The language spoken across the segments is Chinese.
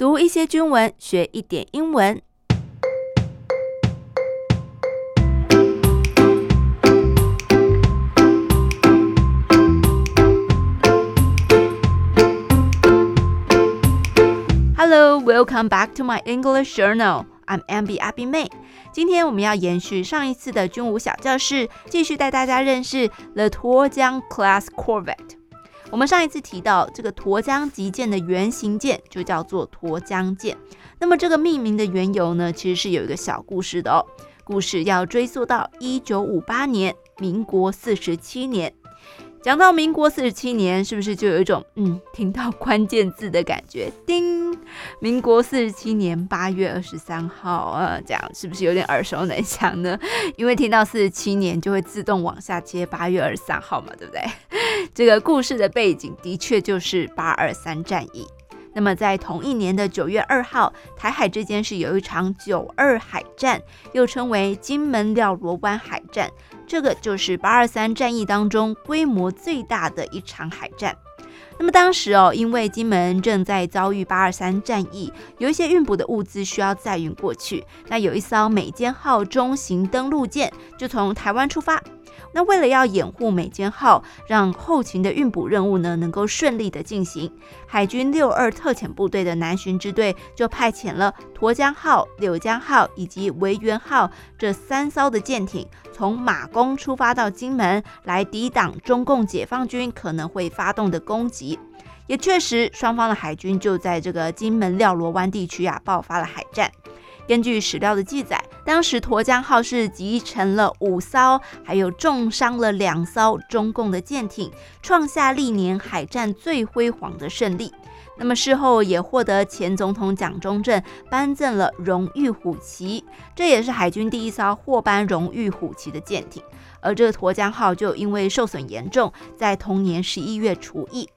读一些军文，学一点英文。Hello, welcome back to my English journal. I'm Abby Abby May. 今天我们要延续上一次的军武小教室，继续带大家认识 the 沱江 class corvette。我们上一次提到这个沱江级舰的原型舰就叫做沱江舰。那么这个命名的缘由呢，其实是有一个小故事的哦。故事要追溯到一九五八年，民国四十七年。讲到民国四十七年，是不是就有一种嗯，听到关键字的感觉？叮，民国四十七年八月二十三号啊，这样是不是有点耳熟能详呢？因为听到四十七年，就会自动往下接八月二十三号嘛，对不对？这个故事的背景的确就是八二三战役。那么在同一年的九月二号，台海之间是有一场九二海战，又称为金门廖罗湾海战。这个就是八二三战役当中规模最大的一场海战。那么当时哦，因为金门正在遭遇八二三战役，有一些运补的物资需要载运过去。那有一艘美坚号中型登陆舰就从台湾出发。那为了要掩护美坚号，让后勤的运补任务呢能够顺利的进行，海军六二特遣部队的南巡支队就派遣了沱江号、柳江号以及维园号这三艘的舰艇，从马公出发到金门，来抵挡中共解放军可能会发动的攻击。也确实，双方的海军就在这个金门廖罗湾地区啊爆发了海战。根据史料的记载，当时沱江号是击沉了五艘，还有重伤了两艘中共的舰艇，创下历年海战最辉煌的胜利。那么事后也获得前总统蒋中正颁赠了荣誉虎旗，这也是海军第一艘获颁荣誉虎旗的舰艇。而这个沱江号就因为受损严重，在同年十一月除役。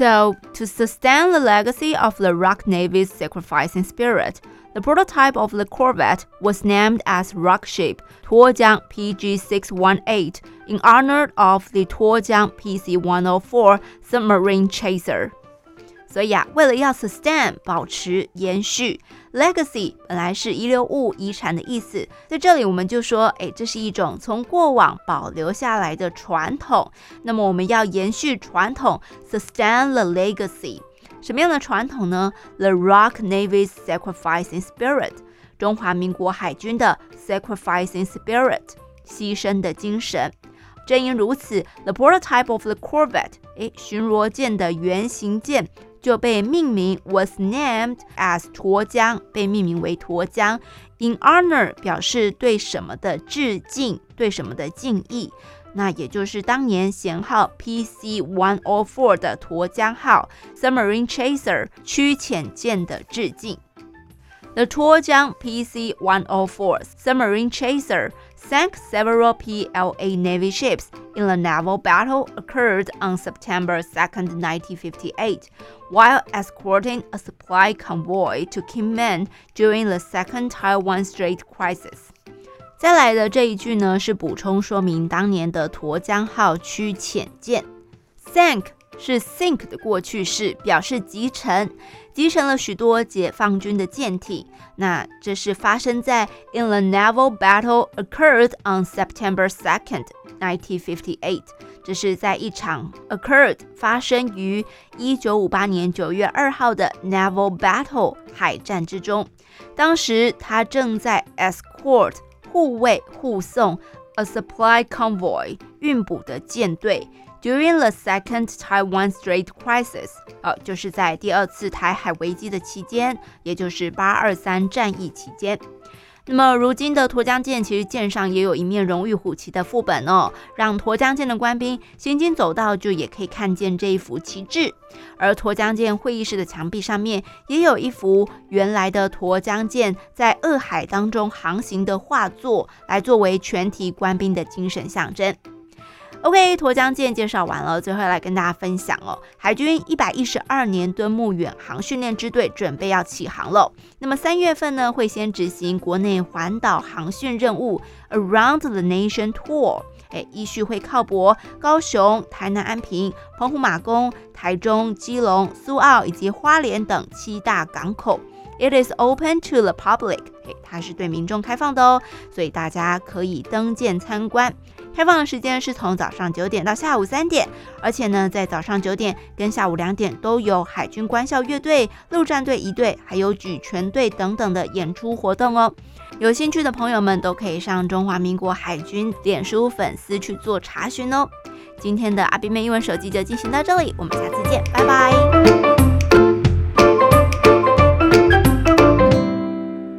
So, to sustain the legacy of the Rock Navy's sacrificing spirit, the prototype of the Corvette was named as Rockship Tuojiang PG-618 in honor of the Tuojiang PC-104 submarine chaser. 所以啊，为了要 sustain 保持延续，legacy 本来是遗留物、遗产的意思，在这里我们就说，哎，这是一种从过往保留下来的传统。那么我们要延续传统，sustain the legacy。什么样的传统呢？The Rock Navy's sacrificing spirit，中华民国海军的 sacrificing spirit，牺牲的精神。正因如此，the prototype of the corvette，诶，巡逻舰的原型舰就被命名，was named as 沱江，被命名为沱江，in honor 表示对什么的致敬，对什么的敬意。那也就是当年舷号 PC One O Four 的沱江号 Submarine Chaser 驱潜舰的致敬。The 沱江 PC One O Four Submarine Chaser sank several PLA Navy ships in the naval battle occurred on September 2nd, 1958, while escorting a supply convoy to Kinmen during the Second Taiwan Strait Crisis. 再来的这一句呢，是补充说明当年的沱江号驱潜舰，sank 是 sink 的过去式，表示集成，集成了许多解放军的舰艇。那这是发生在 in the naval battle occurred on September 2nd, 1958。这是在一场 occurred 发生于一九五八年九月二号的 naval battle 海战之中。当时他正在 escort。护卫护送 a supply convoy 运补的舰队 during the second Taiwan Strait crisis，呃，就是在第二次台海危机的期间，也就是八二三战役期间。那么，如今的沱江舰其实舰上也有一面荣誉虎旗的副本哦，让沱江舰的官兵行经走道就也可以看见这一幅旗帜。而沱江舰会议室的墙壁上面也有一幅原来的沱江舰在恶海当中航行的画作，来作为全体官兵的精神象征。OK，沱江舰介绍完了，最后来跟大家分享哦。海军一百一十二年敦睦远航训练支队准备要起航了。那么三月份呢，会先执行国内环岛航训任务，Around the Nation Tour。诶，依序会靠泊高雄、台南安平、澎湖马公、台中、基隆、苏澳以及花莲等七大港口。It is open to the public，诶，它是对民众开放的哦，所以大家可以登舰参观。开放的时间是从早上九点到下午三点，而且呢，在早上九点跟下午两点都有海军官校乐队、陆战队一队，还有举拳队等等的演出活动哦。有兴趣的朋友们都可以上中华民国海军脸书粉丝去做查询哦。今天的阿宾妹英文手机就进行到这里，我们下次见，拜拜。